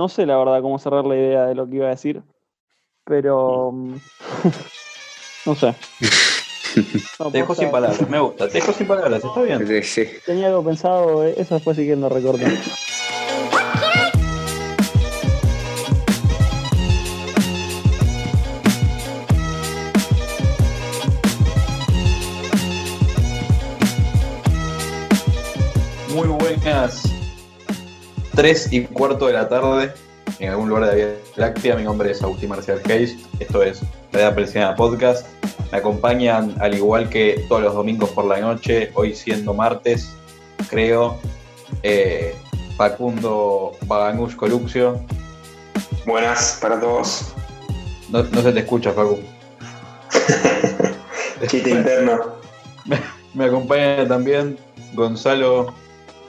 No sé la verdad cómo cerrar la idea de lo que iba a decir, pero mm, no sé. te dejo sin palabras, me gusta. Te dejo sin palabras, está bien. Sí, sí. Tenía algo pensado, eh, eso después sí que no recuerdo. Muy buenas 3 y cuarto de la tarde en algún lugar de la Vía Láctea. Mi nombre es Agustín Marcial Hayes. Esto es La Edad Podcast. Me acompañan, al igual que todos los domingos por la noche, hoy siendo martes, creo, eh, Facundo Baganush Coluxio. Buenas para todos. No, no se te escucha, Facu. Chiste interno. Me acompaña también Gonzalo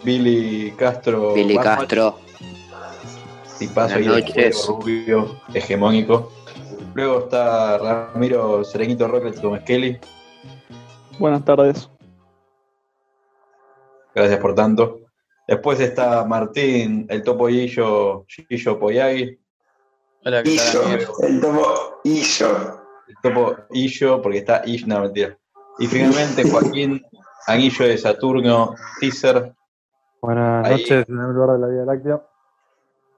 Billy Castro. Billy Castro. y noches. rubio, hegemónico. Luego está Ramiro Serenito Rocket Gómez Kelly. Buenas tardes. Gracias por tanto. Después está Martín, el topo Illo, Gillo Poyagi. Hola, ¿qué Illo, tal, el topo Illo. El topo Illo, porque está Illo, no mentira. Y finalmente Joaquín Anillo de Saturno, teaser, Buenas Ahí. noches en el lugar de la Vía Láctea.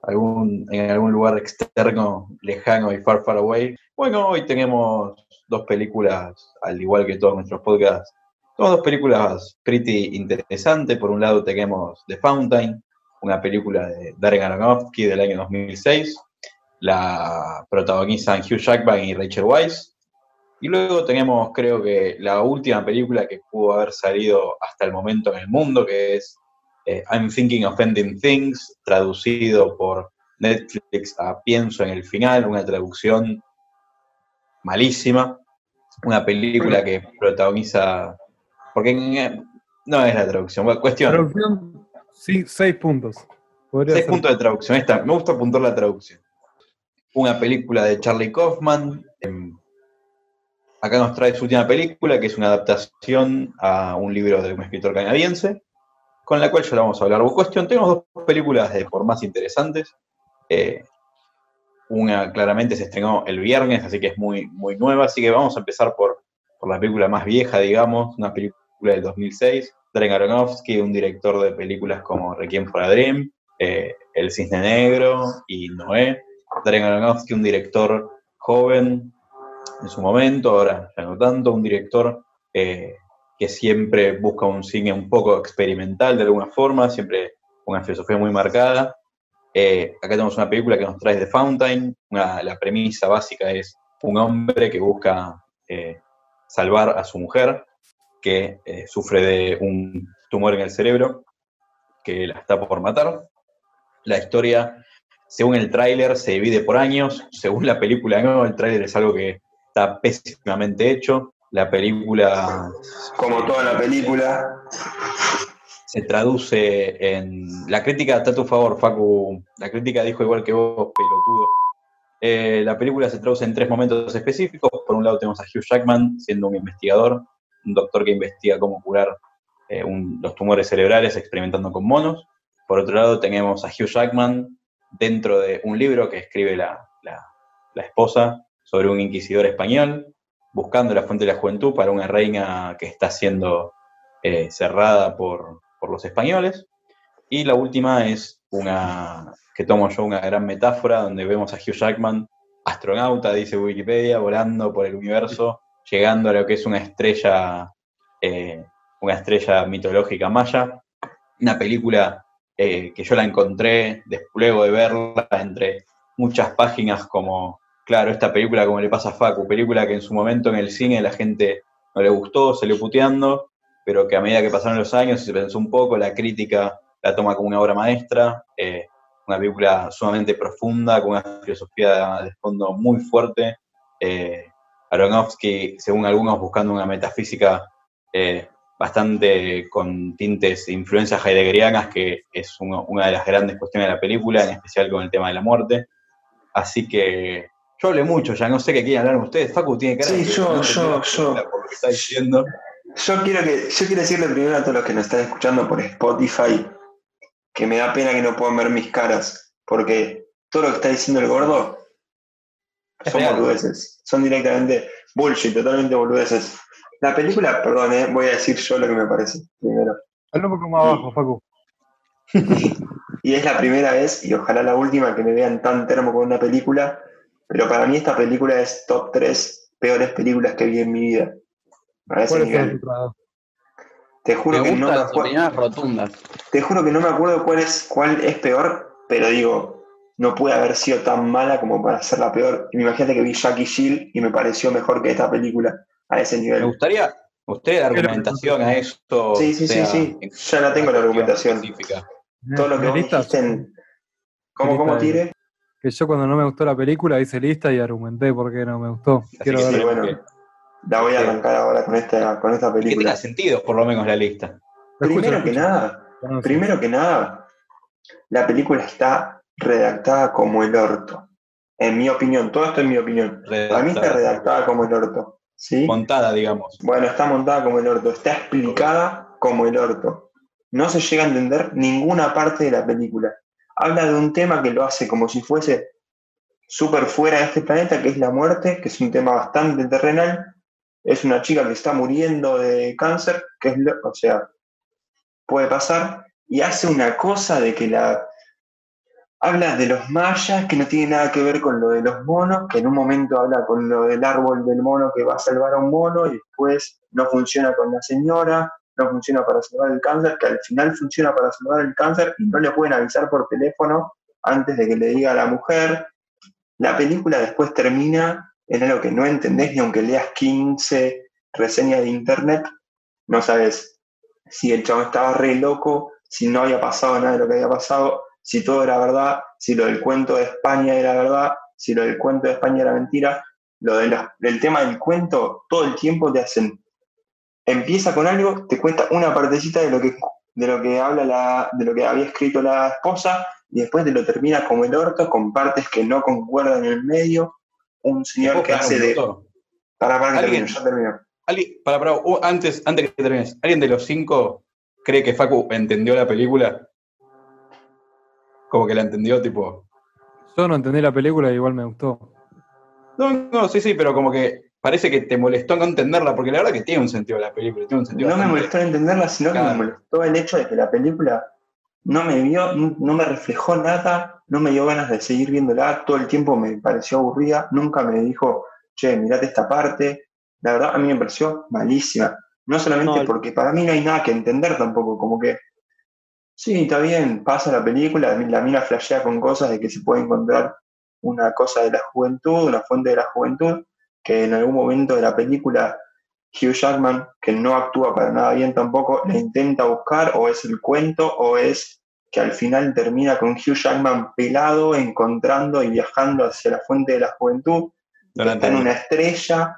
algún, en algún lugar externo, lejano y far, far away. Bueno, hoy tenemos dos películas, al igual que todos nuestros podcasts, tenemos dos películas pretty interesantes. Por un lado tenemos The Fountain, una película de Darren Aronofsky del año 2006. La protagonizan Hugh Jackman y Rachel Weisz. Y luego tenemos, creo que, la última película que pudo haber salido hasta el momento en el mundo, que es eh, I'm Thinking of Ending Things, traducido por Netflix a Pienso en el final, una traducción malísima. Una película que protagoniza. Porque en- no es la traducción. Bueno, cuestión. Traducción, sí, seis puntos. Podría Seis ser. puntos de traducción. Esta, me gusta apuntar la traducción. Una película de Charlie Kaufman. em, acá nos trae su última película, que es una adaptación a un libro de un escritor canadiense, con la cual ya la vamos a hablar. Cuestión, tenemos dos películas de por más interesantes. Eh, una claramente se estrenó el viernes, así que es muy, muy nueva. Así que vamos a empezar por, por la película más vieja, digamos, una película del 2006. Darren Aronofsky, un director de películas como Requiem for a Dream, eh, El Cisne Negro y Noé. Darren Aronofsky, un director joven en su momento, ahora ya no tanto, un director eh, que siempre busca un cine un poco experimental de alguna forma, siempre una filosofía muy marcada. Eh, acá tenemos una película que nos trae The Fountain. La premisa básica es un hombre que busca eh, salvar a su mujer, que eh, sufre de un tumor en el cerebro, que la está por matar. La historia, según el tráiler, se divide por años. Según la película, no, el tráiler es algo que está pésimamente hecho. La película Como toda la película. se traduce en. La crítica está a tu favor, Facu. La crítica dijo igual que vos, pelotudo. Eh, la película se traduce en tres momentos específicos. Por un lado, tenemos a Hugh Jackman siendo un investigador, un doctor que investiga cómo curar eh, un- los tumores cerebrales experimentando con monos. Por otro lado, tenemos a Hugh Jackman dentro de un libro que escribe la, la- la esposa sobre un inquisidor español, buscando la fuente de la juventud para una reina que está siendo eh, cerrada por, por los españoles. Y la última es una que tomo yo una gran metáfora donde vemos a Hugh Jackman, astronauta, dice Wikipedia, volando por el universo, llegando a lo que es una estrella, eh, una estrella mitológica maya. Una película eh, que yo la encontré des- luego de verla entre muchas páginas como, claro, esta película como le pasa a Facu, película que en su momento en el cine la gente no le gustó, salió puteando, pero que a medida que pasaron los años y se pensó un poco, la crítica la toma como una obra maestra, eh, una película sumamente profunda, con una filosofía de fondo muy fuerte. Eh, Aronofsky, según algunos, buscando una metafísica eh, bastante con tintes e influencias heideggerianas, que es una de las grandes cuestiones de la película, en especial con el tema de la muerte. Así que yo hablé mucho, ya no sé qué quieren hablar ustedes. Facu tiene cara Sí, de que yo, no yo, yo. Por lo que está diciendo. Yo quiero, que, yo quiero decirle primero a todos los que nos están escuchando por Spotify que me da pena que no puedan ver mis caras, porque todo lo que está diciendo el gordo Es son real. boludeces. Son directamente bullshit, totalmente boludeces. La película, perdón, eh, voy a decir yo lo que me parece primero. Habla un poco más abajo, Facu. Y es la primera vez, y ojalá la última, que me vean tan termo con una película, pero para mí esta película es top 3 peores películas que vi en mi vida. A ese ¿Cuál es nivel. Te juro, Me que no me acuerdo, rotundas. te juro que no me acuerdo cuál es, cuál es peor, pero digo, no puede haber sido tan mala como para ser la peor. Imagínate que vi Jackie Jill y me pareció mejor que esta película a ese Me nivel. gustaría, usted la argumentación a esto. Sí, sí, sí, sea sí. Ya la tengo la argumentación. específica. Todo lo que vos dijiste en... ¿Cómo, cómo tire? Que yo cuando no me gustó la película hice lista y argumenté por qué no me gustó. Así Quiero que ver. Sí, bueno. que- La voy a arrancar ahora con esta, con esta que tenga película. sentido, por lo menos, la lista. Primero que nada, No primero que nada, la película está redactada como el orto. En mi opinión, todo esto es mi opinión. Para mí está Redactada. redactada como el orto. ¿Sí? Montada, digamos. Bueno, está montada como el orto, está explicada como el orto. No se llega a entender ninguna parte de la película. Habla de un tema que lo hace como si fuese súper fuera de este planeta, que es la muerte, que es un tema bastante terrenal. Es una chica que está muriendo de cáncer, que es, lo- o sea, puede pasar, y hace una cosa de que la... Habla de los mayas, que no tiene nada que ver con lo de los monos, que en un momento habla con lo del árbol del mono que va a salvar a un mono, y después no funciona con la señora, no funciona para salvar el cáncer, que al final funciona para salvar el cáncer y no le pueden avisar por teléfono antes de que le diga a la mujer. La película después termina en algo que no entendés ni aunque leas 15 reseñas de internet, no sabes si el chabón estaba re loco, si no había pasado nada de lo que había pasado, si todo era verdad, si lo del cuento de España era verdad, si lo del cuento de España era mentira. Lo del tema del cuento, todo el tiempo te hacen. Empieza con algo, te cuenta una partecita de lo que, de lo que habla la, de lo que había escrito la esposa, y después te lo termina como el orto, con partes que no concuerdan en el medio. Un señor ¿Puedo que hace de. Para, para que ¿Alguien? termine, ya terminó. Ali- para, para, uh, antes, antes que termines, ¿alguien de los cinco cree que Facu entendió la película? Como que la entendió, tipo. Yo no entendí la película y igual me gustó. No, no, sí, sí, pero como que parece que te molestó no entenderla, porque la verdad que tiene un sentido la película, tiene un sentido No me molestó entenderla, sino que me molestó el hecho de que la película no me vio, no me reflejó nada, no me dio ganas de seguir viéndola, todo el tiempo me pareció aburrida, nunca me dijo, che, mirate esta parte. La verdad, a mí me pareció malísima. No solamente No, porque para mí no hay nada que entender tampoco, como que, sí, está bien, pasa la película, la mina flashea con cosas de que se puede encontrar una cosa de la juventud, una fuente de la juventud, que en algún momento de la película Hugh Jackman, que no actúa para nada bien tampoco, le intenta buscar, o es el cuento, o es que al final termina con Hugh Jackman pelado, encontrando y viajando hacia la fuente de la juventud, está en una estrella.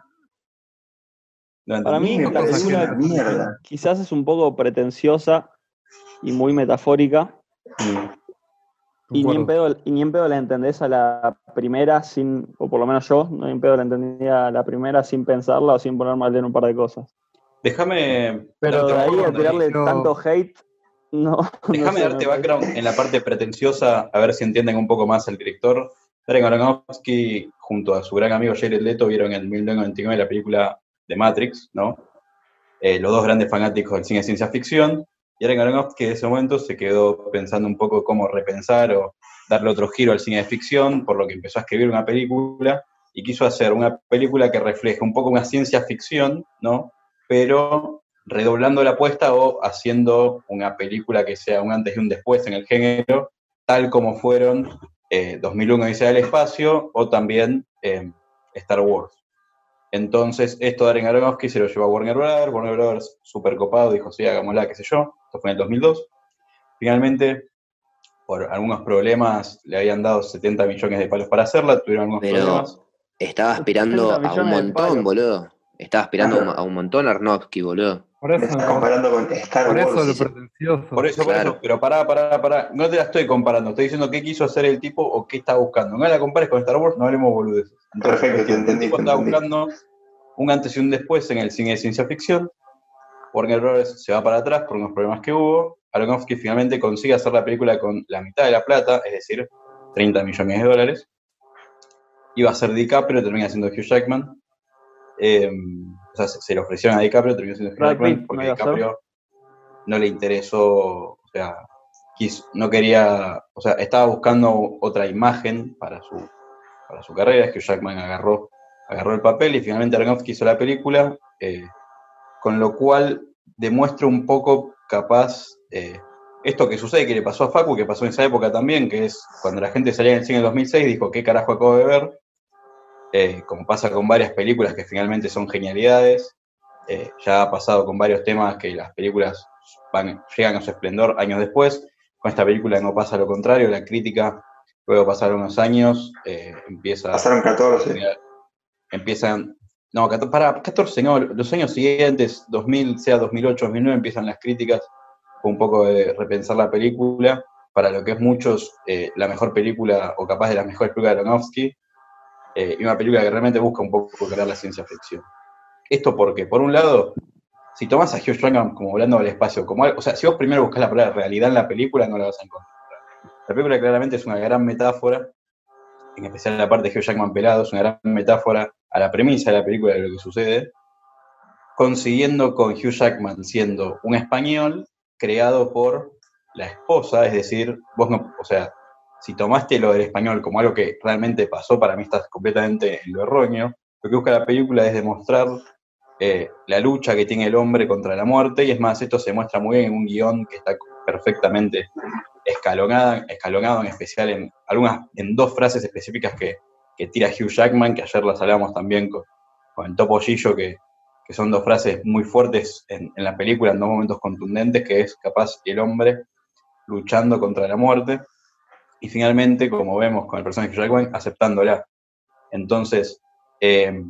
Para mí, me la parece película una mierda. quizás es un poco pretenciosa y muy metafórica. Mm. Y ni, en pedo, y ni en pedo la entendés a la primera sin, o por lo menos yo, no ni en pedo la entendía a la primera sin pensarla o sin ponerme a leer un par de cosas. Déjame Pero de ahí a tirarle Yo- tanto hate, no. Déjame no sé, darte background en la parte pretenciosa, a ver si entienden un poco más al director. Darren Aronofsky, junto a su gran amigo Jared Leto, vieron en 1999 la película de Matrix, ¿no? Eh, los dos grandes fanáticos del cine de ciencia ficción. Y Darren Aronofsky en ese momento se quedó pensando un poco cómo repensar o darle otro giro al cine de ficción, por lo que empezó a escribir una película y quiso hacer una película que refleje un poco una ciencia ficción, ¿no? Pero redoblando la apuesta o haciendo una película que sea un antes y un después en el género, tal como fueron eh, 2001 Dice del Espacio o también eh, Star Wars. Entonces, esto Darren Aronofsky se lo llevó a Warner Bros. Warner Bros. super copado, dijo, sí, hagámosla, qué sé yo. Esto fue en el 2002. Finalmente, por algunos problemas, le habían dado 70 millones de palos para hacerla, tuvieron algunos Pero- problemas. Estaba aspirando 70 a un montón, boludo. Estaba aspirando a un- a un montón Arnowski, boludo. Por eso, estás comparando con Star por eso Wars. lo pretencioso. Por eso, por Claro. eso, pero pará, pará, pará. No te la estoy comparando, estoy diciendo qué quiso hacer el tipo o qué está buscando. No la compares con Star Wars, no hablemos boludeces. Perfecto, te el entendí, tipo te estaba entendí. buscando un antes y un después en el cine de ciencia ficción. Warner Bros. se va para atrás por unos problemas que hubo. Aronofsky finalmente consigue hacer la película con la mitad de la plata, es decir, 30 millones de dólares. Iba a ser DiCaprio, termina siendo Hugh Jackman. Eh, o sea, se, se le ofrecieron a DiCaprio, terminó siendo Hugh Jackman, porque. DiCaprio no le interesó, o sea, quiso- no quería, o sea, estaba buscando otra imagen para su, para su carrera, es que Jackman agarró, agarró el papel y finalmente Aronofsky hizo la película, eh, con lo cual demuestra un poco capaz eh, esto que sucede, que le pasó a Facu, que pasó en esa época también, que es cuando la gente salía en el cine en 2006, dijo, ¿qué carajo acabo de ver? Eh, como pasa con varias películas que finalmente son genialidades, eh, ya ha pasado con varios temas que las películas van, llegan a su esplendor años después, con esta película no pasa lo contrario, la crítica, luego pasaron unos años, eh, empieza Pasaron 14. empiezan, no, para 14, no, los años siguientes, 2000, sea 2008, 2009, empiezan las críticas, con un poco de repensar la película, para lo que es muchos eh, la mejor película, o capaz de las mejores películas de Aronofsky, eh, y una película que realmente busca un poco crear la ciencia ficción. Esto porque, por un lado, si tomas a Hugh Jackman como volando al espacio, como o sea, si vos primero buscas la palabra realidad en la película, no la vas a encontrar. La película claramente es una gran metáfora, en especial la parte de Hugh Jackman pelado, es una gran metáfora a la premisa de la película de lo que sucede, consiguiendo con Hugh Jackman siendo un español creado por la esposa, es decir, vos no, o sea, si tomaste lo del español como algo que realmente pasó, para mí estás completamente en lo erróneo. Lo que busca la película es demostrar eh, la lucha que tiene el hombre contra la muerte, y es más, esto se muestra muy bien en un guion que está perfectamente escalonada, escalonado, en especial en algunas, en dos frases específicas que, que tira Hugh Jackman, que ayer las hablamos también con, el Topo Gillo, que, que son dos frases muy fuertes en, en la película, en dos momentos contundentes, que es capaz el hombre luchando contra la muerte, y finalmente, como vemos con el personaje de Hugh Jackman, aceptándola. Entonces, eh,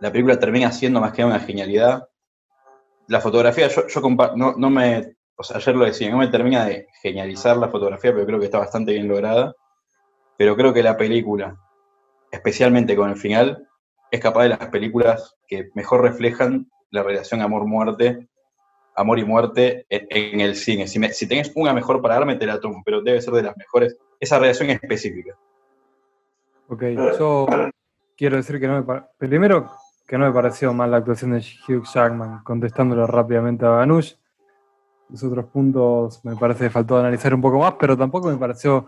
la película termina siendo más que una genialidad. La fotografía, yo, no, no me, o sea, ayer lo decía, no me termina de genializar la fotografía, pero creo que está bastante bien lograda. Pero creo que la película, especialmente con el final, es capaz de las películas que mejor reflejan la relación amor-muerte, amor y muerte en, el cine. Si, me- tenés una mejor para darme, te la tomo, pero debe ser de las mejores, esa relación específica. Ok, yo quiero decir que no me primero que no me pareció mal la actuación de Hugh Jackman, contestándolo rápidamente a Ganush. Los otros puntos me parece que faltó analizar un poco más, pero tampoco me pareció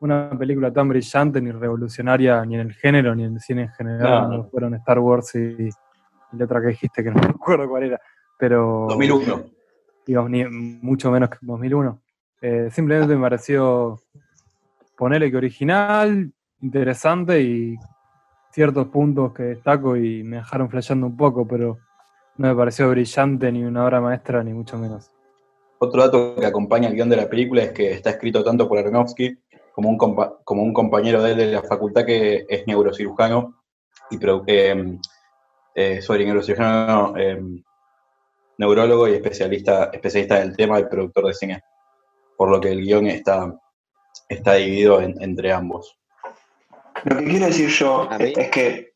una película tan brillante ni revolucionaria ni en el género ni en el cine en general, No, fueron Star Wars y, y la otra que dijiste que no me acuerdo cuál era. Pero 2001. digamos, ni mucho menos que 2001. Eh, simplemente me pareció ponerle que original, interesante y ciertos puntos que destaco y me dejaron flasheando un poco, pero no me pareció brillante ni una obra maestra, ni mucho menos. Otro dato que acompaña el guion de la película es que está escrito tanto por Aronofsky como un, compa- como un compañero de él de la facultad que es neurocirujano y produ- eh, eh, sorry, neurocirujano, no, eh, neurólogo y especialista, especialista del tema y productor de cine. Por lo que el guion está, está dividido en- entre ambos. Lo que quiero decir yo es que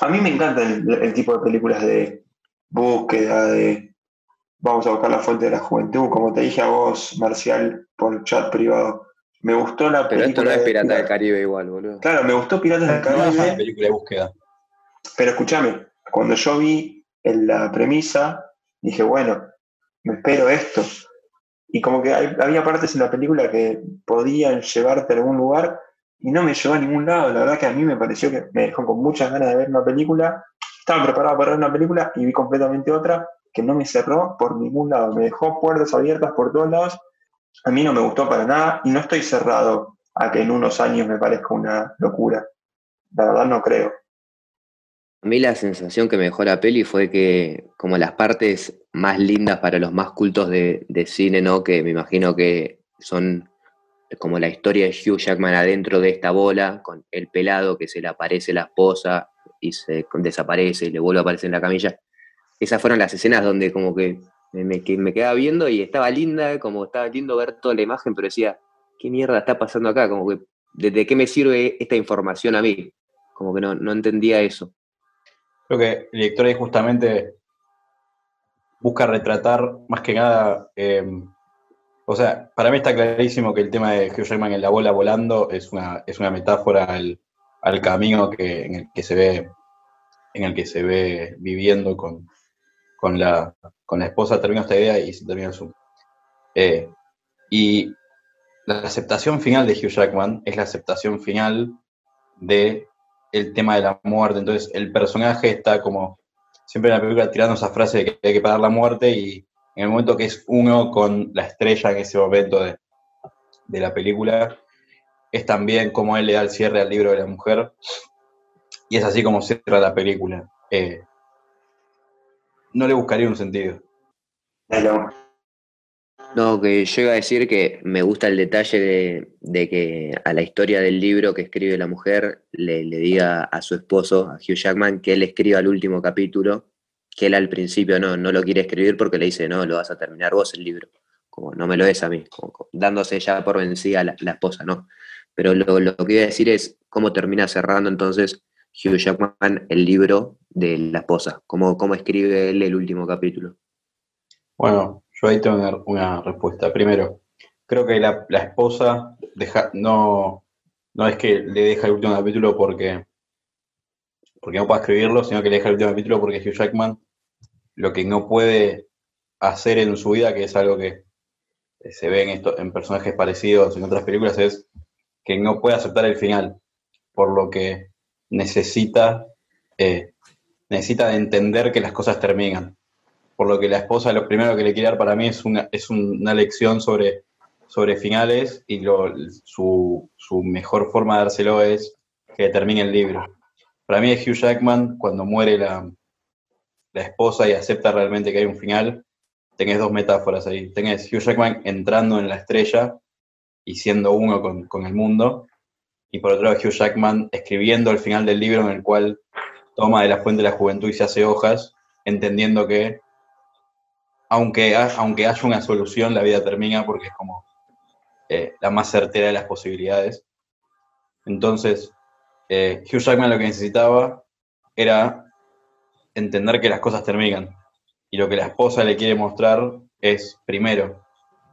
a mí me encanta el, el tipo de películas de búsqueda, de vamos a buscar la fuente de la juventud, como te dije a vos, Marcial, por chat privado. Me gustó la Pero esto no película es de- Pirata del Caribe igual, boludo. Claro, me gustó Piratas del No es una Caribe, película de búsqueda. pero escúchame, cuando yo vi en la premisa, dije, bueno, me espero esto. Y como que hay- había partes en la película que podían llevarte a algún lugar y no me llevó a ningún lado. La verdad que a mí me pareció que me dejó con muchas ganas de ver una película. Estaba preparado para ver una película y vi completamente otra que no me cerró por ningún lado. Me dejó puertas abiertas por todos lados. A mí no me gustó para nada y no estoy cerrado a que en unos años me parezca una locura. La verdad no creo. A mí la sensación que me dejó la peli fue que como las partes más lindas para los más cultos de, de cine, ¿no? Que me imagino que son como la historia de Hugh Jackman adentro de esta bola, con el pelado que se le aparece la esposa y se desaparece y le vuelve a aparecer en la camilla. Esas fueron las escenas donde como que me, que me quedaba viendo y estaba linda, como estaba lindo ver toda la imagen, pero decía, ¿qué mierda está pasando acá? Como que, ¿de, de qué me sirve esta información a mí? Como que no, no entendía eso. Creo que el director ahí justamente busca retratar más que nada eh, O sea, para mí está clarísimo que el tema de Hugh Jackman en la bola volando es una, es una metáfora al, camino que, en el que se ve en el que se ve viviendo con, con, la, con la esposa. Termino esta idea y se el Zoom. Eh, y la aceptación final de Hugh Jackman es la aceptación final de el tema de la muerte. Entonces, el personaje está como siempre en la película tirando esa frase de que hay que parar la muerte y en el momento que es uno con la estrella en ese momento de, la película, es también como él le da el cierre al libro de la mujer, y es así como cierra la película. Eh, no le buscaría un sentido. No, que yo iba a decir que me gusta el detalle de, que a la historia del libro que escribe la mujer le, le, diga a su esposo, a Hugh Jackman, que él escriba el último capítulo que él al principio no, no lo quiere escribir porque le dice, no, lo vas a terminar vos el libro, como no me lo es a mí, dándose ya por vencida la, la esposa, ¿no? Pero lo, lo, que iba a decir es cómo termina cerrando entonces Hugh Jackman el libro de la esposa, cómo, cómo escribe él el último capítulo. Bueno, yo ahí tengo una, respuesta. Primero, creo que la, la esposa deja, no, no es que le deja el último capítulo porque porque no pueda escribirlo, sino que le deja el último capítulo porque Hugh Jackman lo que no puede hacer en su vida, que es algo que se ve en, esto, en personajes parecidos en otras películas, es que no puede aceptar el final, por lo que necesita, eh, necesita de entender que las cosas terminan. Por lo que la esposa lo primero que le quiere dar para mí es una, es una lección sobre, sobre finales y su, su mejor forma de dárselo es que termine el libro. Para mí es Hugh Jackman, cuando muere la, la esposa y acepta realmente que hay un final, tenés dos metáforas ahí. Tenés Hugh Jackman entrando en la estrella y siendo uno con, el mundo, y por otro lado Hugh Jackman escribiendo el final del libro en el cual toma de la fuente de la juventud y se hace hojas, entendiendo que aunque, aunque haya una solución, la vida termina porque es como eh, la más certera de las posibilidades. Entonces, eh, Hugh Jackman lo que necesitaba era entender que las cosas terminan. Y lo que la esposa le quiere mostrar es, primero,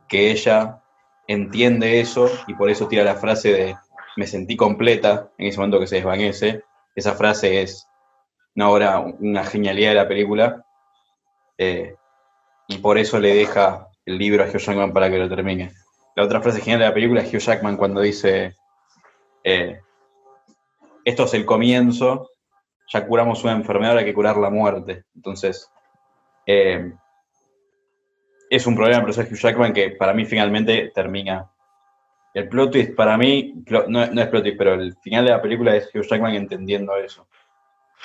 que ella entiende eso y por eso tira la frase de me sentí completa en ese momento que se desvanece. Esa frase es una obra, una genialidad de la película. Eh, y por eso le deja el libro a Hugh Jackman para que lo termine. La otra frase genial de la película es Hugh Jackman cuando dice, eh, esto es el comienzo, ya curamos una enfermedad, hay que curar la muerte. Entonces, eh, es un problema pero Hugh Jackman que para mí finalmente termina. El plot twist para mí, no, es plot twist, pero el final de la película es Hugh Jackman entendiendo eso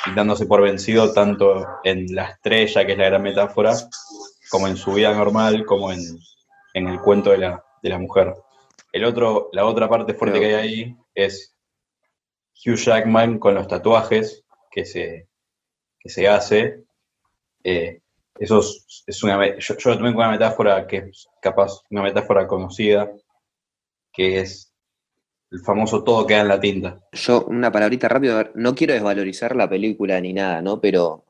y dándose por vencido tanto en la estrella, que es la gran metáfora, como en su vida normal, como en, el cuento de la, de la mujer. El otro, la otra parte fuerte que hay ahí es Hugh Jackman con los tatuajes que se, se hace. Eh, eso es, una. Yo, yo, lo tomé como una metáfora que es capaz, una metáfora conocida, que es el famoso todo queda en la tinta. Yo, una palabrita rápido, no quiero desvalorizar la película ni nada, ¿no? Pero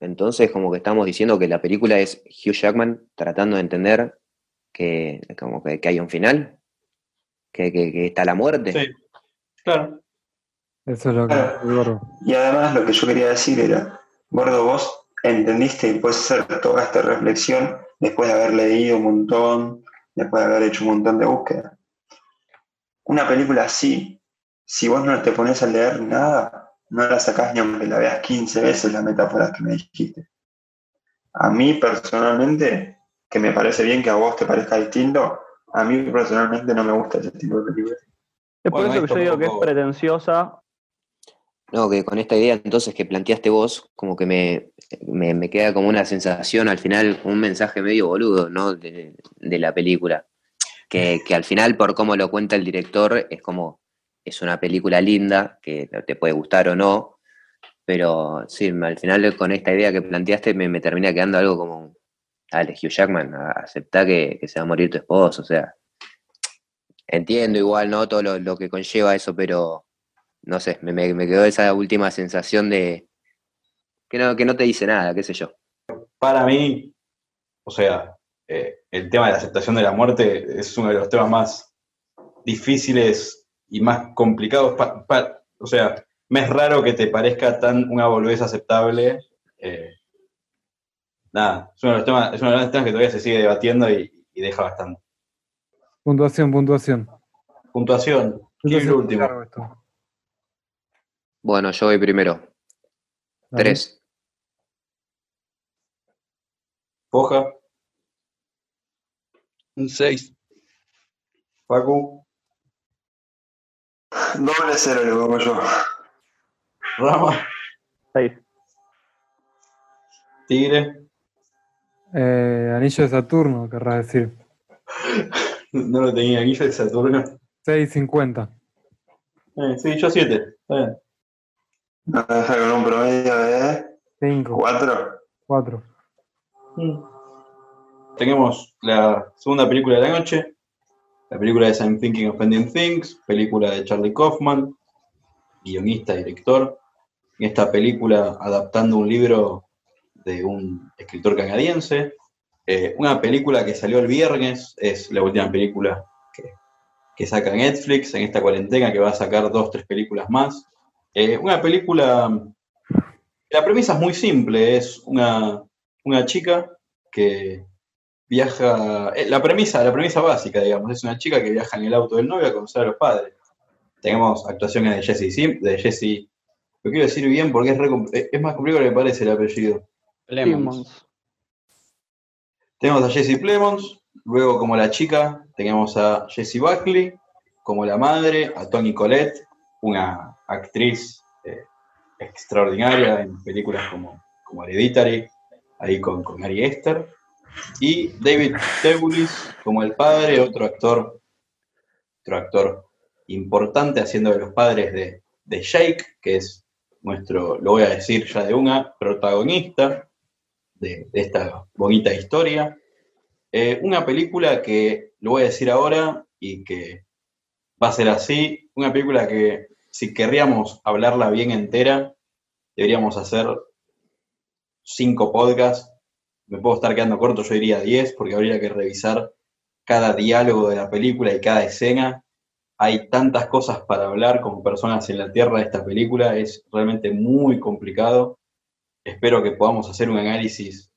entonces, como que estamos diciendo que la película es Hugh Jackman tratando de entender que, como que, hay un final, que, que está la muerte. Sí, claro. Eso es lo que Y además lo que yo quería decir era, Gordo, vos entendiste y puedes hacer toda esta reflexión después de haber leído un montón, después de haber hecho un montón de búsqueda. Una película así, si vos no te pones a leer nada, no la sacás ni aunque la veas 15 veces las metáforas que me dijiste. A mí personalmente, que me parece bien que a vos te parezca distinto, a mí personalmente no me gusta ese tipo de películas. Es por eso que yo digo que es pretenciosa no, que con esta idea entonces que planteaste vos, como que me, me, queda como una sensación, al final, un mensaje medio boludo, ¿no? De, la película. Que, al final, por cómo lo cuenta el director, es como, es una película linda, que te puede gustar o no, pero sí, al final con esta idea que planteaste me, termina quedando algo como, dale, Hugh Jackman, aceptá que, que, se va a morir tu esposo, o sea, entiendo igual, ¿no? Todo lo, lo que conlleva eso, pero no sé, me, me, quedó esa última sensación de que no, que no te dice nada, qué sé yo. Para mí, o sea, eh, el tema de la aceptación de la muerte es uno de los temas más difíciles y más complicados. o sea, me es raro que te parezca tan una boludez aceptable. Eh, nada, es uno, de los temas, es uno de los temas que todavía se sigue debatiendo y, deja bastante. Puntuación, puntuación. Puntuación. ¿Quién es el último? Bueno, yo voy primero. Tres. Foja. Un seis. Facu. Doble cero le pongo yo. Rama. 6. Tigre. Eh, anillo de Saturno, querrás decir. no lo tenía, anillo de Saturno. 6.50. Eh, sí, yo 7. No, con un promedio de 5. 4. 4. Tenemos la segunda película de la noche, la película de I'm Thinking of Ending Things, película de Charlie Kaufman, guionista, director. En esta película adaptando un libro de un escritor canadiense. Eh, una película que salió el viernes, es la última película que, que, saca Netflix en esta cuarentena, que va a sacar dos, tres películas más. Eh, una película, la premisa es muy simple, es una, una chica que viaja, eh, la premisa, la premisa básica, digamos, es una chica que viaja en el auto del novio a conocer a los padres. Tenemos actuaciones de Jesse Sim, de Jesse, lo quiero decir bien porque es, eh, es más complicado que me parece el apellido. Plemons. Tenemos a Jesse Plemons, luego como la chica tenemos a Jessie Buckley, como la madre, a Tony Collette, una actriz eh, extraordinaria en películas como, como Hereditary, ahí con, con Ari Esther. Y David Teulis como el padre, otro actor, otro actor importante haciendo de los padres de, de Jake, que es nuestro, lo voy a decir ya de una, protagonista de, esta bonita historia. Eh, una película que lo voy a decir ahora y que va a ser así, una película que si querríamos hablarla bien entera, deberíamos hacer cinco podcasts me puedo estar quedando corto, yo diría 10, porque habría que revisar cada diálogo de la película y cada escena. Hay tantas cosas para hablar como personas en la Tierra de esta película, es realmente muy complicado. Espero que podamos hacer un análisis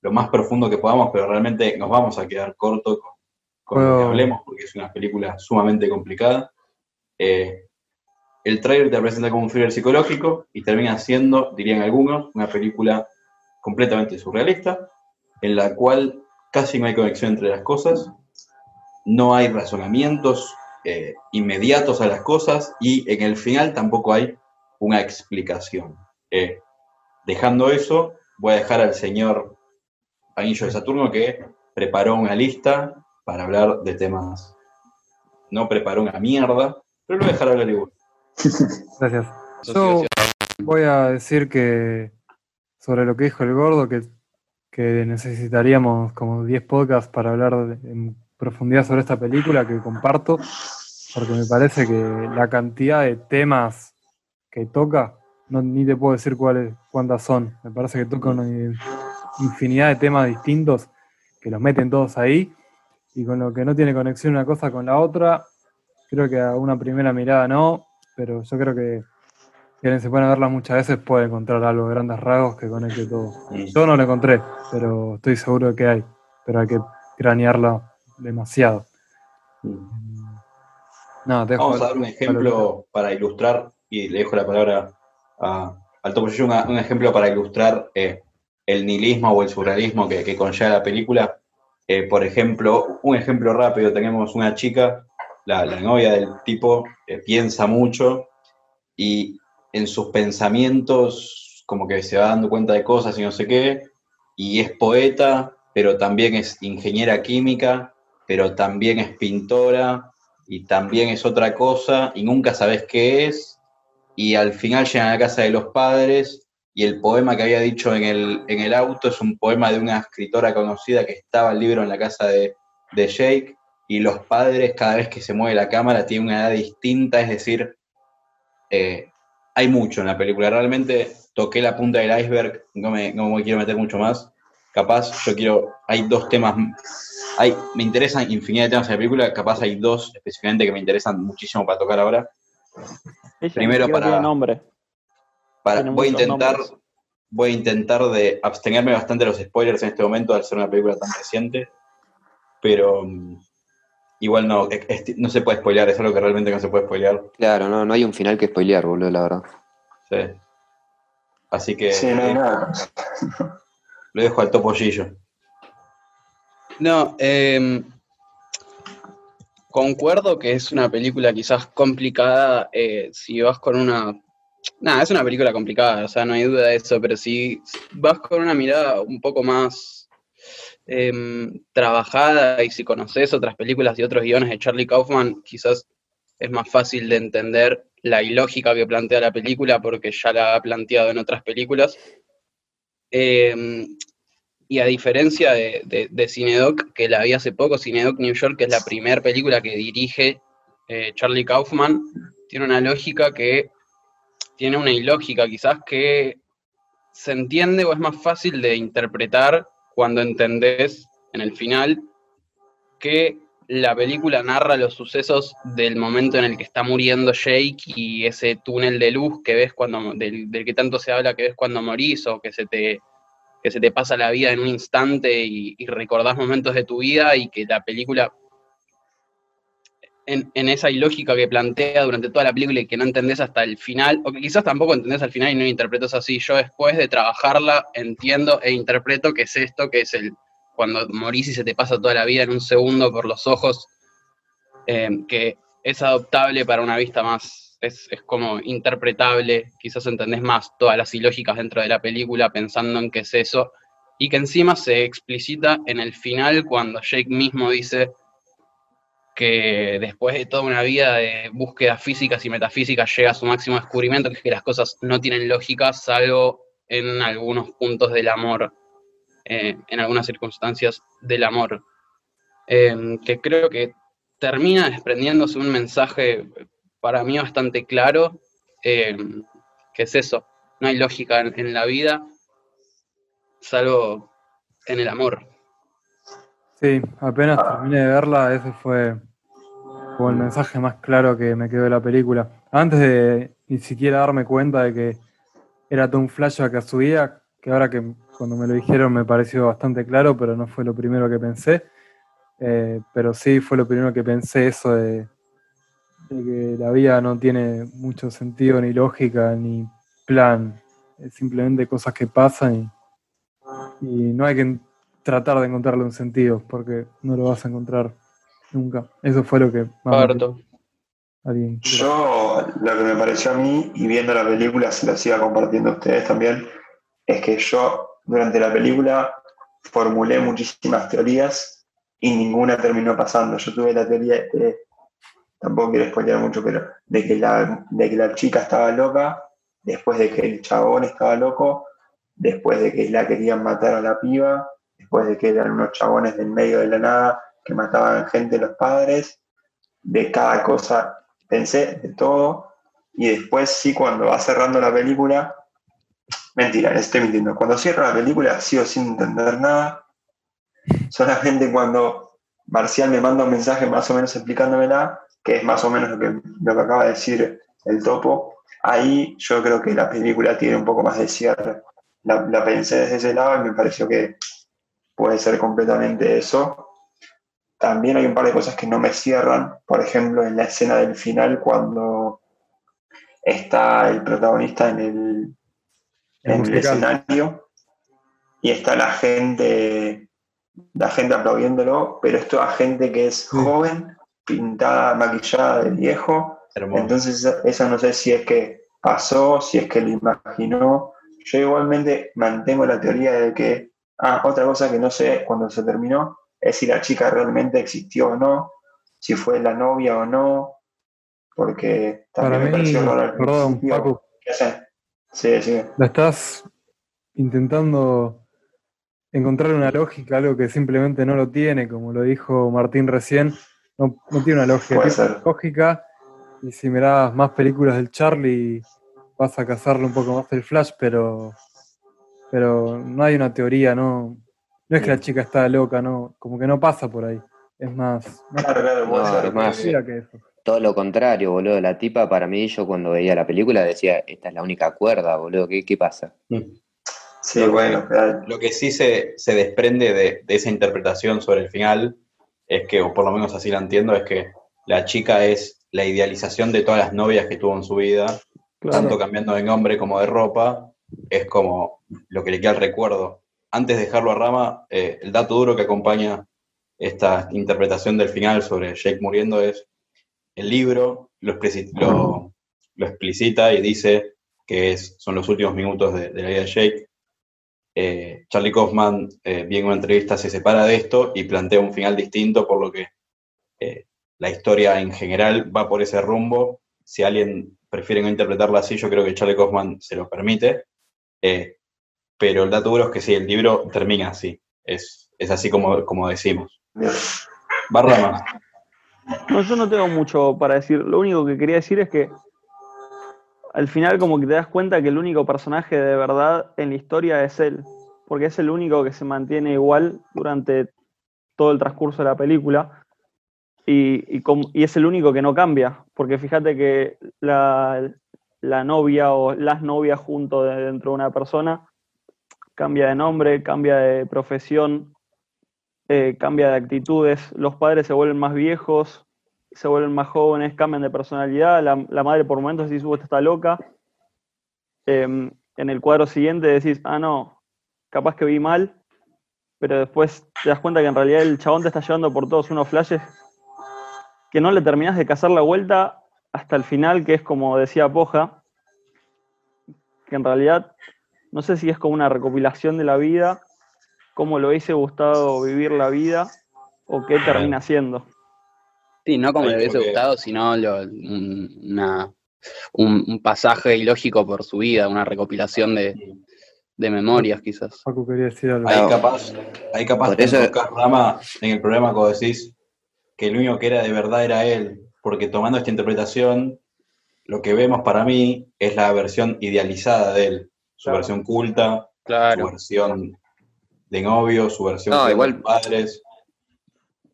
lo más profundo que podamos, pero realmente nos vamos a quedar corto con, lo que hablemos, porque es una película sumamente complicada. Eh, el trailer te presenta como un thriller psicológico y termina siendo, dirían algunos, una película completamente surrealista en la cual casi no hay conexión entre las cosas, no hay razonamientos eh, inmediatos a las cosas y en el final tampoco hay una explicación. Eh, dejando eso, voy a dejar al señor Anillo de Saturno que preparó una lista para hablar de temas. No preparó una mierda, pero lo voy a dejar hablar igual. Gracias. Yo voy a decir que sobre lo que dijo el gordo, que que necesitaríamos como 10 podcasts para hablar en profundidad sobre esta película que comparto, porque me parece que la cantidad de temas que toca, no, ni te puedo decir cuáles, cuántas son, me parece que toca una infinidad de temas distintos que los meten todos ahí y con lo que no tiene conexión una cosa con la otra, creo que a una primera mirada no, pero yo creo que quien se pueden verla muchas veces puede encontrar algo de grandes rasgos que conecte todo. Yo no lo encontré, pero estoy seguro de que hay, pero hay que cranearla demasiado. Vamos a dar un ejemplo para ilustrar, y le dejo la palabra a, al Topo un ejemplo para ilustrar eh, el nihilismo o el surrealismo que, que conlleva la película. Eh, por ejemplo, un ejemplo rápido, tenemos una chica, la, novia del tipo, que piensa mucho y en sus pensamientos como que se va dando cuenta de cosas y no sé qué, y es poeta, pero también es ingeniera química, pero también es pintora, y también es otra cosa, y nunca sabes qué es, y al final llegan a la casa de los padres, y el poema que había dicho en el, en el auto es un poema de una escritora conocida que estaba el libro en la casa de, de Jake, y los padres cada vez que se mueve la cámara tienen una edad distinta, es decir, eh, hay mucho en la película. Realmente toqué la punta del iceberg, no me, quiero meter mucho más. capaz yo quiero, hay dos temas, hay, me interesan infinidad de temas en la película, capaz hay dos específicamente que me interesan muchísimo para tocar ahora. Primero para, nombre. para voy a intentar voy a intentar de abstenerme bastante de los spoilers en este momento al ser una película tan reciente, pero mm, igual no, no se puede spoilear, es algo que realmente no se puede spoilear. Claro, no, no hay un final que spoilear, boludo, la verdad. Sí. Así que. Sí, no hay nada. Lo dejo al topollillo. No, eh, concuerdo que es una película quizás complicada eh, si vas con una... Nada, es una película complicada, o sea, no hay duda de eso, pero si vas con una mirada un poco más em, trabajada y si conoces otras películas y otros guiones de Charlie Kaufman, quizás es más fácil de entender la ilógica que plantea la película porque ya la ha planteado en otras películas. Eh, y a diferencia de, de, Cinedoc, que la vi hace poco, Cinedoc New York, que es la primera película que dirige eh, Charlie Kaufman, tiene una lógica que tiene una ilógica, quizás que se entiende o es más fácil de interpretar cuando entendés en el final que la película narra los sucesos del momento en el que está muriendo Jake y ese túnel de luz que ves cuando, del, que tanto se habla que ves cuando morís o que se te que se te pasa la vida en un instante y, recordás momentos de tu vida y que la película, en, esa ilógica que plantea durante toda la película y que no entendés hasta el final, o que quizás tampoco entendés al final y no interpretas así, yo después de trabajarla entiendo e interpreto que es esto, que es el cuando morís se te pasa toda la vida en un segundo por los ojos, eh, que es adoptable para una vista más es, como interpretable, quizás entendés más todas las ilógicas dentro de la película pensando en qué es eso, y que encima se explicita en el final cuando Jake mismo dice que después de toda una vida de búsquedas físicas y metafísicas llega a su máximo descubrimiento, que es que las cosas no tienen lógica, salvo en algunos puntos del amor, eh, en algunas circunstancias del amor. Eh, que creo que termina desprendiéndose un mensaje para mí bastante claro, eh, que es eso, no hay lógica en, la vida, salvo en el amor. Sí, apenas terminé de verla, ese fue el mensaje más claro que me quedó de la película. Antes de ni siquiera darme cuenta de que era todo un flashback a su vida, que ahora que cuando me lo dijeron me pareció bastante claro, pero no fue lo primero que pensé. Eh, pero sí fue lo primero que pensé eso de, que la vida no tiene mucho sentido, ni lógica, ni plan. Es simplemente cosas que pasan y, no hay que tratar de encontrarle un sentido, porque no lo vas a encontrar nunca. Eso fue lo que más Yo, lo que me pareció a mí, y viendo la película, se la siga compartiendo a ustedes también, es que yo durante la película formulé muchísimas teorías y ninguna terminó pasando. Yo tuve la teoría de tampoco quiero spoiler mucho, pero de que, la, de que la chica estaba loca, después de que el chabón estaba loco, después de que la querían matar a la piba, después de que eran unos chabones del medio de la nada que mataban gente los padres, de cada cosa pensé, de todo, y después sí cuando va cerrando la película, mentira, estoy mintiendo, cuando cierra la película sigo sin entender nada, solamente cuando Marcial me manda un mensaje más o menos explicándomela, que es más o menos lo que, lo que acaba de decir el topo, ahí yo creo que la película tiene un poco más de cierre. La, pensé desde ese lado y me pareció que puede ser completamente eso. También hay un par de cosas que no me cierran, por ejemplo, en la escena del final cuando está el protagonista en el, en el escenario y está la gente, la gente aplaudiéndolo, pero es toda gente que es joven pintada, maquillada de viejo. Entonces, eso no sé si es que pasó, si es que lo imaginó. Yo igualmente mantengo la teoría de que, ah, otra cosa que no sé cuando se terminó, es si la chica realmente existió o no, si fue la novia o no, porque también Para me mí, Perdón, Paco. ¿Qué Sí, sí. La estás intentando encontrar una lógica, algo que simplemente no lo tiene, como lo dijo Martín recién no, tiene una lógica, lógica. Y si mirabas más películas del Charlie, vas a cazarle un poco más el Flash, pero, pero no hay una teoría, no, No es que la chica está loca, no, como que no pasa por ahí. Es más. Claro, claro, puede No, ser. es más, que eso. Todo lo contrario, boludo. La tipa, para mí, yo cuando veía la película decía, esta es la única cuerda, boludo. ¿Qué, qué pasa? Sí, bueno, claro. Lo que sí se, se desprende de, de esa interpretación sobre el final es que, o por lo menos así la entiendo, es que la chica es la idealización de todas las novias que tuvo en su vida, Claro. tanto cambiando de nombre como de ropa, es como lo que le queda al recuerdo. Antes de dejarlo a rama, eh, el dato duro que acompaña esta interpretación del final sobre Jake muriendo es el libro lo, explici- lo- explicita y dice que es, son los últimos minutos de, la vida de Jake. Eh, Charlie Kaufman, eh, vi en una entrevista, se separa de esto y plantea un final distinto, por lo que eh, la historia en general va por ese rumbo. Si alguien prefiere no interpretarla así, yo creo que Charlie Kaufman se lo permite. Eh, pero el dato duro es que sí, el libro termina así. Es, es así como, como decimos. Barra más. No, yo no tengo mucho para decir. Lo único que quería decir es que al final como que te das cuenta que el único personaje de verdad en la historia es él, porque es el único que se mantiene igual durante todo el transcurso de la película y, y como- y es el único que no cambia, porque fíjate que la, la novia o las novias junto de- dentro de una persona cambia de nombre, cambia de profesión, eh, cambia de actitudes, los padres se vuelven más viejos, se vuelven más jóvenes, cambian de personalidad, la, madre por momentos "Uh, esta está loca. Em, en el cuadro siguiente decís, ah, no, capaz que vi mal, pero después te das cuenta que en realidad el chabón te está llevando por todos unos flashes que no le terminás de cazar la vuelta hasta el final, que es como decía Poja, que en realidad no sé si es como una recopilación de la vida, cómo lo hubiese gustado vivir la vida o qué termina siendo. Sí, no como le hubiese gustado, sino lo- un, una- un- un pasaje ilógico por su vida, una recopilación de, de memorias quizás. Paco quería decir algo. Ahí capaz, ahí capaz eso- tocas rama en el programa cuando decís que el único que era de verdad era él, porque tomando esta interpretación, lo que vemos para mí es la versión idealizada de él, su Claro. versión culta, su versión de novio, su versión No, de igual- padres.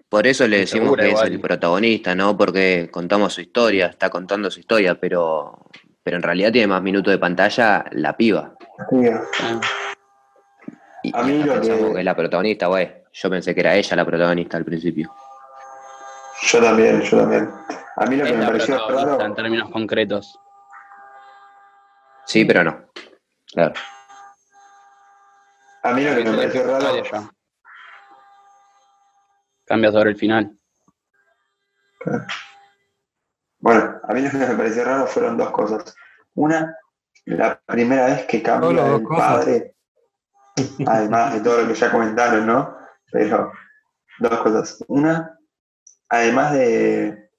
Por eso le decimos Segura, que igual. es el protagonista, ¿no? Porque contamos su historia, está contando su historia, pero, pero en realidad tiene más minutos de pantalla la piba. Sí, Ah, Y, A mí lo que- que es la protagonista, güey. Yo pensé que era ella la protagonista al principio. Yo también, yo también. A mí lo que Es me pareció protagonista en raro, términos concretos. Sí, pero no. Claro. a mí lo que me pareció raro, ya. Cambia sobre el final. bueno, a mí lo que me pareció raro fueron dos cosas. Una, la primera vez que cambia el padre, además de todo lo que ya comentaron, ¿no? Pero dos cosas. Una, además de,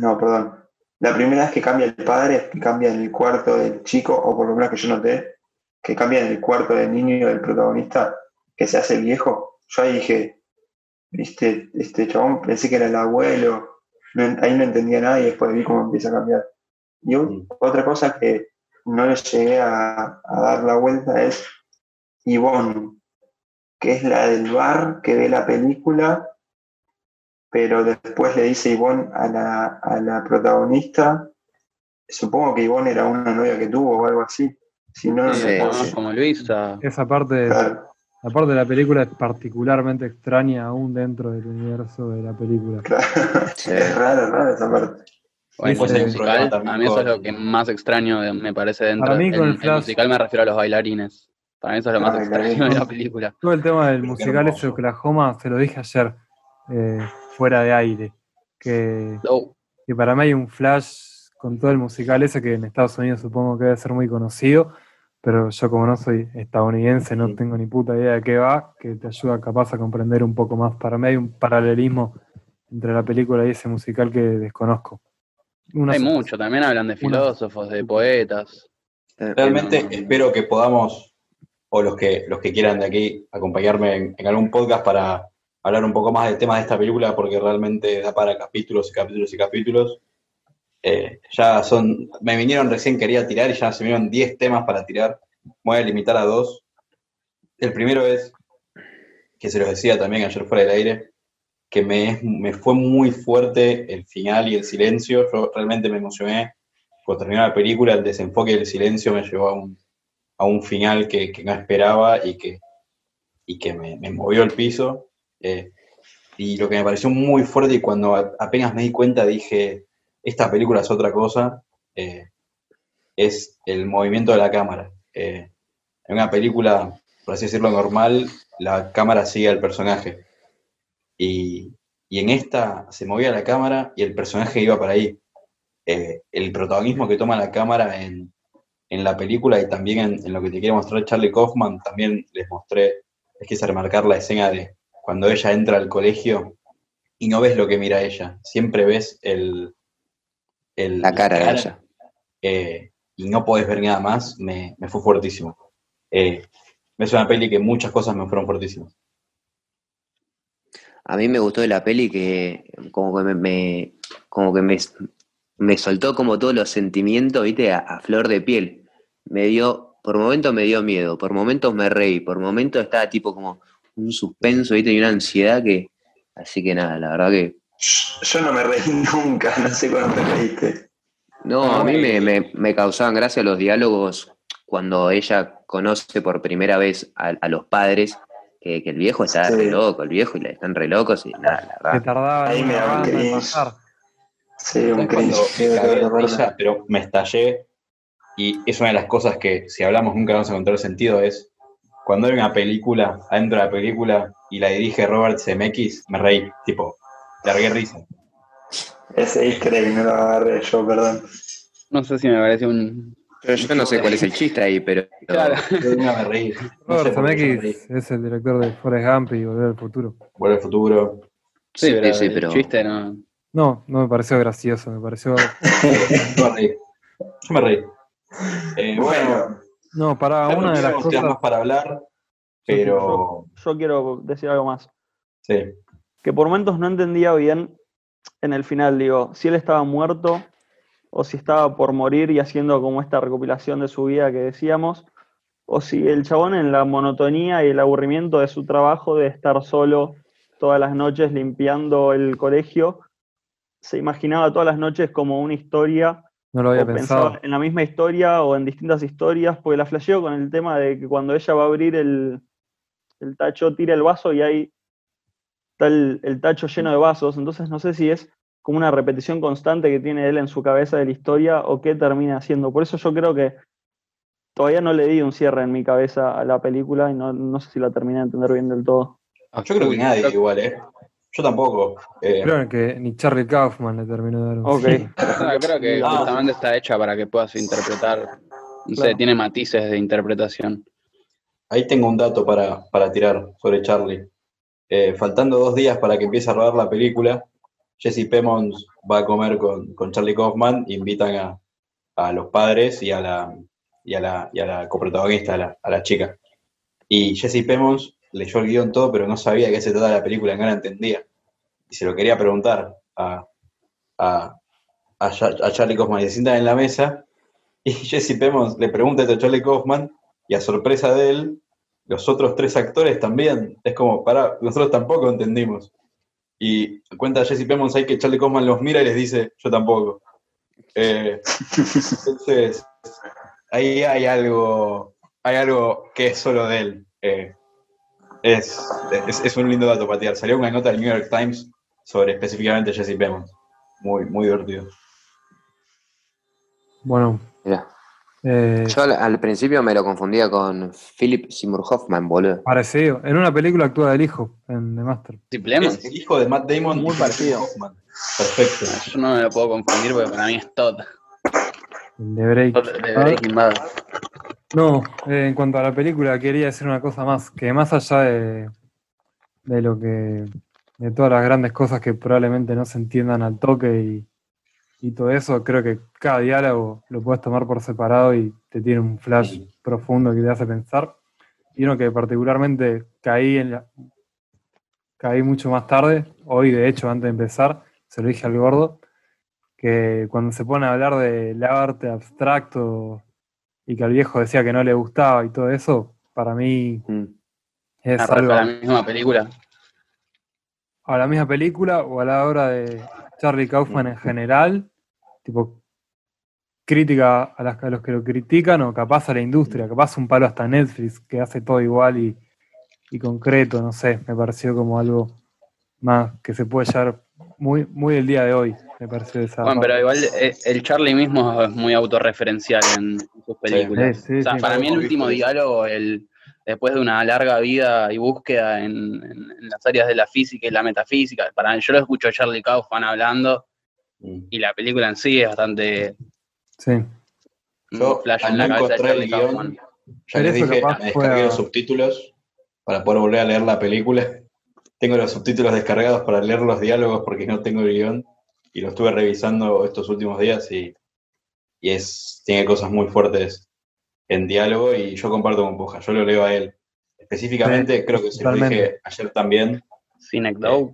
no, perdón, la primera vez que cambia el padre, que cambia en el cuarto del chico, o por lo menos que yo noté, que cambia en el cuarto del niño del protagonista, que se hace viejo, yo ahí dije, viste, este chabón pensé que era el abuelo, no ahí no entendía nada y después vi cómo empieza a cambiar. Y un- otra cosa que no le llegué a, a dar la vuelta es Yvonne, que es la del bar que ve la película, pero después le dice Yvonne a la, a la protagonista, supongo que Yvonne era una novia que tuvo o algo así, si no, no sí. Como Luisa. Esa parte, Claro, la parte de la película es particularmente extraña aún dentro del universo de la película. claro. Sí. es raro, raro esa parte. Bueno, el musical, a mí eso es lo que más extraño de- me parece dentro. En- el el musical me refiero a los bailarines. Para mí eso es lo más Ah, extraño de la película. Todo el tema del musical hermoso. Oklahoma se lo dije ayer, eh, fuera de aire. Que, Oh, que para mí hay un flash con todo el musical ese que en Estados Unidos supongo que debe ser muy conocido, pero yo como no soy estadounidense no Sí. tengo ni puta idea de qué va, que te ayuda capaz a comprender un poco más. Para mí hay un paralelismo entre la película y ese musical que desconozco. Una hay mucho, también hablan de filósofos, de poetas. Eh, Realmente Mm. espero que podamos, o los que, los que quieran de aquí, acompañarme en, en algún podcast para hablar un poco más del tema de esta película, porque realmente da para capítulos y capítulos y capítulos. Eh, ya son, me vinieron recién, quería tirar y ya se me dieron 10 temas para tirar. Voy a limitar a dos. El primero es que se los decía también ayer fuera del aire, que me, me fue muy fuerte el final y el silencio. Yo realmente me emocioné cuando terminó la película, el desenfoque del silencio me llevó a un, a un final que, que, no esperaba y que, y que me, me movió el piso. Eh, y lo que me pareció muy fuerte y cuando apenas me di cuenta dije, esta película es otra cosa, eh, es el movimiento de la cámara. Eh, en una película, por así decirlo, normal, la cámara sigue al personaje. Y, y, en esta se movía la cámara y el personaje iba para ahí. El protagonismo que toma la cámara en, en la película y también en, lo que te quiere mostrar Charlie Kaufman, también les mostré, es que es remarcar la escena de cuando ella entra al colegio y no ves lo que mira ella, siempre ves el, el la cara, de ella. Eh, y no podés ver nada más, me, me fue fuertísimo. Eh, es una peli que muchas cosas me fueron fuertísimas. A mí me gustó de la peli que como que me, me como que me, me, soltó como todos los sentimientos, viste, a, a, flor de piel. Me dio, por momentos me dio miedo, por momentos me reí, por momentos estaba tipo como un suspenso, viste, y una ansiedad que, así que nada, la verdad que... Yo no me reí nunca, no sé cuándo te reíste. No, a mí me, me, me causaban gracia los diálogos cuando ella conoce por primera vez a, a los padres, que, que, el viejo está sí. re loco, el viejo, y le están re locos, y nada, la verdad. Tardaba Ahí me daba un pasar. Sí, un pero me estallé, y es una de las cosas que, si hablamos, nunca vamos a encontrar sentido, es cuando hay una película, adentro de la película, y la dirige Robert Zemeckis, me reí, tipo, largué risa. Ese easter egg no lo agarré yo, perdón. No sé si me parece un. Pero yo no sé cuál es el chiste ahí, pero... Claro. De una me reí. No sé Robert reí. Zemeckis es el director de Forrest Gump y Volver al Futuro. Vuelve al futuro. Sí, Sí, pero, sí, el pero- chiste no. No, no me pareció gracioso, me pareció... Yo me reí. Yo me reí. Eh, Bueno, No, para una de las cosas... más para hablar, pero Yo quiero decir algo más. sí. Que por momentos no entendía bien en el final, digo, si él estaba muerto o si estaba por morir y haciendo como esta recopilación de su vida que decíamos, o si el chabón en la monotonía y el aburrimiento de su trabajo de estar solo todas las noches limpiando el colegio, se imaginaba todas las noches como una historia No lo había o pensado. pensaba en la misma historia o en distintas historias, porque la flasheo con el tema de que cuando ella va a abrir el, el tacho, tira el vaso y ahí está el, el tacho lleno de vasos, entonces no sé si es como una repetición constante que tiene él en su cabeza de la historia o qué termina haciendo. Por eso yo creo que todavía no le di un cierre en mi cabeza a la película y no, no sé si la terminé de entender bien del todo. Yo creo que nadie igual, ¿eh? Yo tampoco. Eh, Creo que ni Charlie Kaufman le terminó de dar un Ok. No, creo que Ah. justamente está hecha para que puedas interpretar. No sé, tiene matices de interpretación. Ahí tengo un dato para, para tirar sobre Charlie. Eh, faltando dos días para que empiece a rodar la película, Jesse Pemmons va a comer con, con Charlie Kaufman, invitan a, a los padres y a la, y a la, y a la coprotagonista, a la, a la chica. Y Jesse Pemmons leyó el guion todo, pero no sabía de qué se trataba la película, no la entendía. Y se lo quería preguntar a, a, a, Cha- a Charlie Kaufman. Y se sientan en la mesa y Jesse Pemmons le pregunta esto a Charlie Kaufman y a sorpresa de él, los otros tres actores también. Es como, pará, nosotros tampoco entendimos. Y cuenta Jesse Pemmons ahí que Charlie Kaufman los mira y les dice, yo tampoco. Eh, entonces, ahí hay algo, hay algo que es solo de él. Eh, es, es, es un lindo dato para tirar. Salió una nota del New York Times sobre específicamente Jesse Pemmons. Muy, muy divertido. Bueno, eh, Yo al, al principio me lo confundía con Philip Seymour Hoffman, boludo. parecido. En una película actúa del hijo, en The Master. ¿Sí, Plemons? Es el hijo de Matt Damon. Muy parecido. Hoffman. Perfecto. Yo no me lo puedo confundir porque para mí es Todd. El de Ah, Breaking Bad. No, eh, en cuanto a la película, quería decir una cosa más, que más allá de, de lo que, de todas las grandes cosas que probablemente no se entiendan al toque y, y todo eso, creo que cada diálogo lo puedes tomar por separado y te tiene un flash profundo que te hace pensar. Y uno que particularmente caí en la, caí mucho más tarde, hoy de hecho antes de empezar, se lo dije al gordo, que cuando se pone a hablar del arte abstracto y que al viejo decía que no le gustaba y todo eso, para mí Mm. Es Ah, algo ¿A la misma película? a la misma película o a la obra de Charlie Kaufman en general, tipo crítica a, las, a los que lo critican o capaz a la industria, capaz un palo hasta Netflix que hace todo igual y, y concreto, no sé, me pareció como algo más que se puede llevar muy, muy el día de hoy, me pareció esa Bueno, pero igual eh, el Charlie mismo es muy autorreferencial en sus películas. Sí, sí, o sea, sí. para mí el último visto diálogo, el, después de una larga vida y búsqueda en, en- en las áreas de la física y la metafísica, para yo lo escucho a Charlie Kaufman hablando Mm. y la película en sí es bastante Sí. Yo, flash en la cabeza de Charlie guion, Kaufman. Ya les dije, me descargué a- los subtítulos para poder volver a leer la película. Tengo los subtítulos descargados para leer los diálogos porque no tengo el guion y lo estuve revisando estos últimos días y, y es, tiene cosas muy fuertes en diálogo y yo comparto con Puja, yo lo leo a él. Específicamente, Sí, creo que se lo dije ayer también, Synecdoche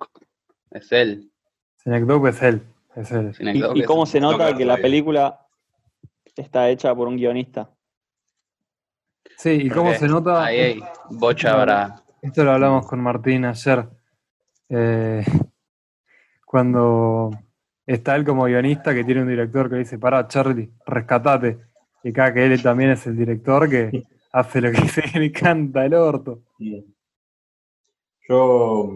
es él. Synecdoche es él, es él. ¿Y, y es- cómo se No, nota que la película está hecha por un guionista? Sí, y cómo se nota... Ahí, ahí, bocha para... Esto lo hablamos con Martín ayer. eh, cuando está él como guionista que tiene un director que le dice, pará, Charlie, rescatate. Y acá que él también es el director que hace lo que se le canta el orto. Yo,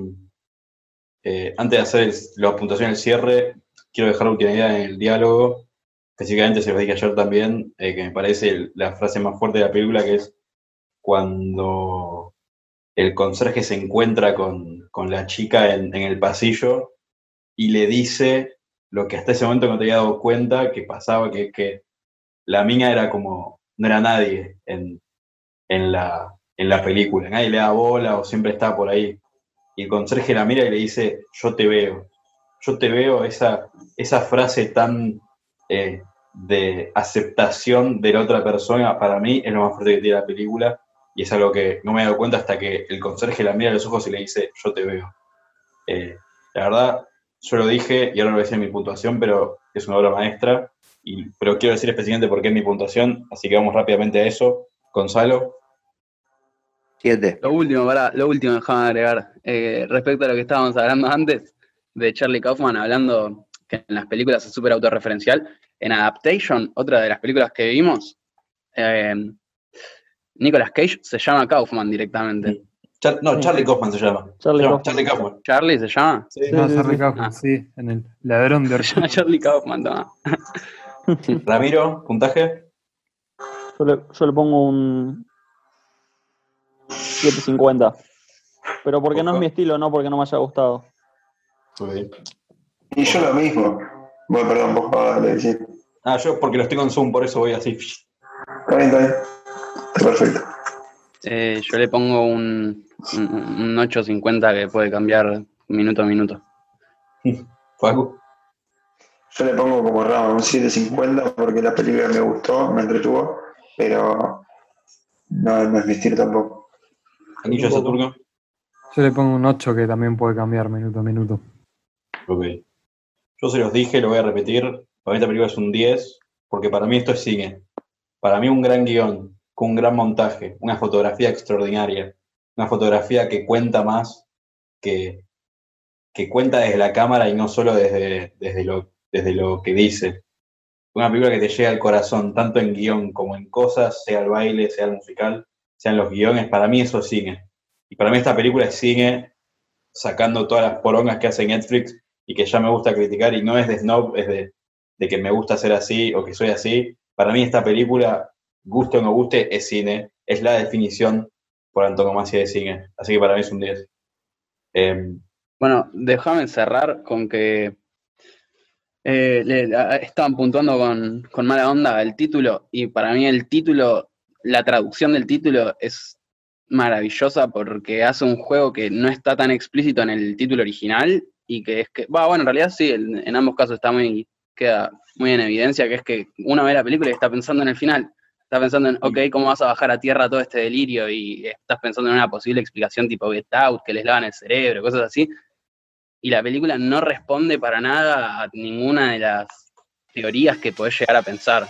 eh, antes de hacer el- la puntuación del cierre, quiero dejar una última idea en el diálogo. Específicamente se lo dije ayer también, eh, que me parece el- la frase más fuerte de la película, que es cuando el conserje se encuentra con, con la chica en, en el pasillo y le dice lo que hasta ese momento no te había dado cuenta que pasaba, que, que la mina era como, no era nadie en, en la, en la película. Nadie le da bola o siempre está por ahí. Y el conserje la mira y le dice, yo te veo. Yo te veo, esa, esa frase tan eh, de aceptación de la otra persona, para mí es lo más fuerte que tiene la película. Y es algo que no me he dado cuenta hasta que el conserje la mira a los ojos y le dice, yo te veo. Eh, la verdad, yo lo dije y ahora lo voy a decir en mi puntuación, pero es una obra maestra. Y, pero quiero decir específicamente por qué es mi puntuación, así que vamos rápidamente a eso. Gonzalo. Siete. Lo último, pará, lo último déjame agregar. Eh, respecto a lo que estábamos hablando antes, de Charlie Kaufman hablando que en las películas es súper autorreferencial. En Adaptation, otra de las películas que vimos, eh, Nicolas Cage se llama Kaufman directamente. Char- no, Charlie Kaufman se llama. Charlie No, Kaufman. Charlie Kaufman. ¿Charlie se llama? Sí. No, Charlie. Kaufman, Ah. sí, en el ladrón de orquídeas. Charlie Kaufman, toma. Ramiro, puntaje. Yo le, yo le pongo un 750. Pero porque no es mi estilo, no porque no me haya gustado. Y yo lo mismo. Bueno, perdón, vos dale, sí. Ah, yo porque lo estoy con Zoom, por eso voy así. Está bien, está bien. Está perfecto. Eh, yo le pongo un, un, un 8.50 que puede cambiar minuto a minuto. Facu. Yo le pongo como rama un 750 porque la película me gustó, me entretuvo, pero no, no es mi estilo tampoco. Anillo Saturno. Yo le pongo un 8 que también puede cambiar minuto a minuto. Ok. Yo se los dije, lo voy a repetir. Para mí esta película es un 10, porque para mí esto es cine. Para mí un gran guion, con un gran montaje, una fotografía extraordinaria, una fotografía que cuenta más, que, que cuenta desde la cámara y no solo desde, desde, lo, desde lo que dice. Una película que te llega al corazón, tanto en guion como en cosas, sea el baile, sea el musical, sean los guiones. Para mí eso es cine. Y para mí esta película es cine, sacando todas las porongas que hace Netflix y que ya me gusta criticar y no es de snob, es de, de que me gusta ser así o que soy así. Para mí esta película, guste o no guste, es cine, es la definición por antonomasia de cine. Así que para mí es un 10. Em, Bueno, déjame cerrar con que eh, estaban puntuando con, con mala onda el título y para mí el título, la traducción del título es maravillosa porque hace un juego que no está tan explícito en el título original y que es que, bueno, en realidad sí, en, en ambos casos está muy, queda muy en evidencia que es que uno ve la película y está pensando en el final. Estás pensando en, ok, ¿cómo vas a bajar a tierra todo este delirio? Y estás pensando en una posible explicación tipo Get Out, que les lavan el cerebro, cosas así. Y la película no responde para nada a ninguna de las teorías que podés llegar a pensar.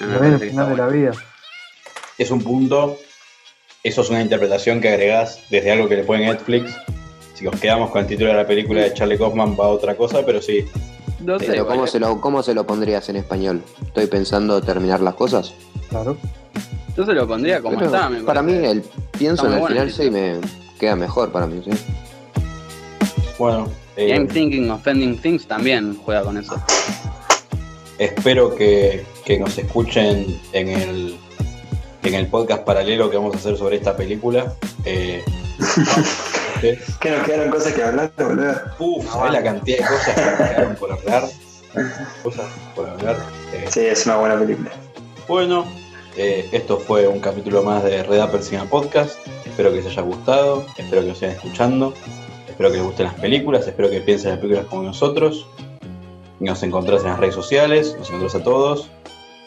Ah, parece que final de la vida. es un punto eso es una interpretación que agregás desde algo que le pone Netflix. Si nos quedamos con el título de la película de Charlie Kaufman va a otra cosa, pero sí. No sé, Pero ¿cómo se, lo, ¿cómo se lo pondrías en español? Estoy pensando terminar las cosas. Claro. Yo se lo pondría como Pero está. me para mí el pienso Está en el bueno final sí y me queda mejor para mí, sí. Bueno, eh, I'm thinking of ending things también juega con eso. espero que, que nos escuchen en el, en el podcast paralelo que vamos a hacer sobre esta película. Eh. Que nos quedaron cosas que hablar, boludo. Uf, ¿sabés la cantidad de cosas que me quedaron por hablar? Cosas por hablar. Eh, Sí, es una buena película. Bueno, eh, esto fue un capítulo más de Red Apple Cinema Podcast. Espero que les haya gustado, espero que nos sigan escuchando, espero que les gusten las películas, espero que piensen en las películas como nosotros. Nos encontrás en las redes sociales, nos encontrás a todos.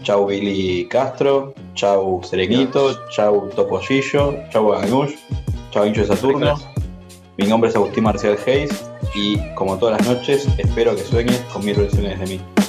Chau Billy Castro, chau Serenito, chau Topollillo, chau Anush, chau Hincho de Saturno. Mi nombre es Agustín Marcial Hayes y como todas las noches espero que sueñes con mil versiones de mí.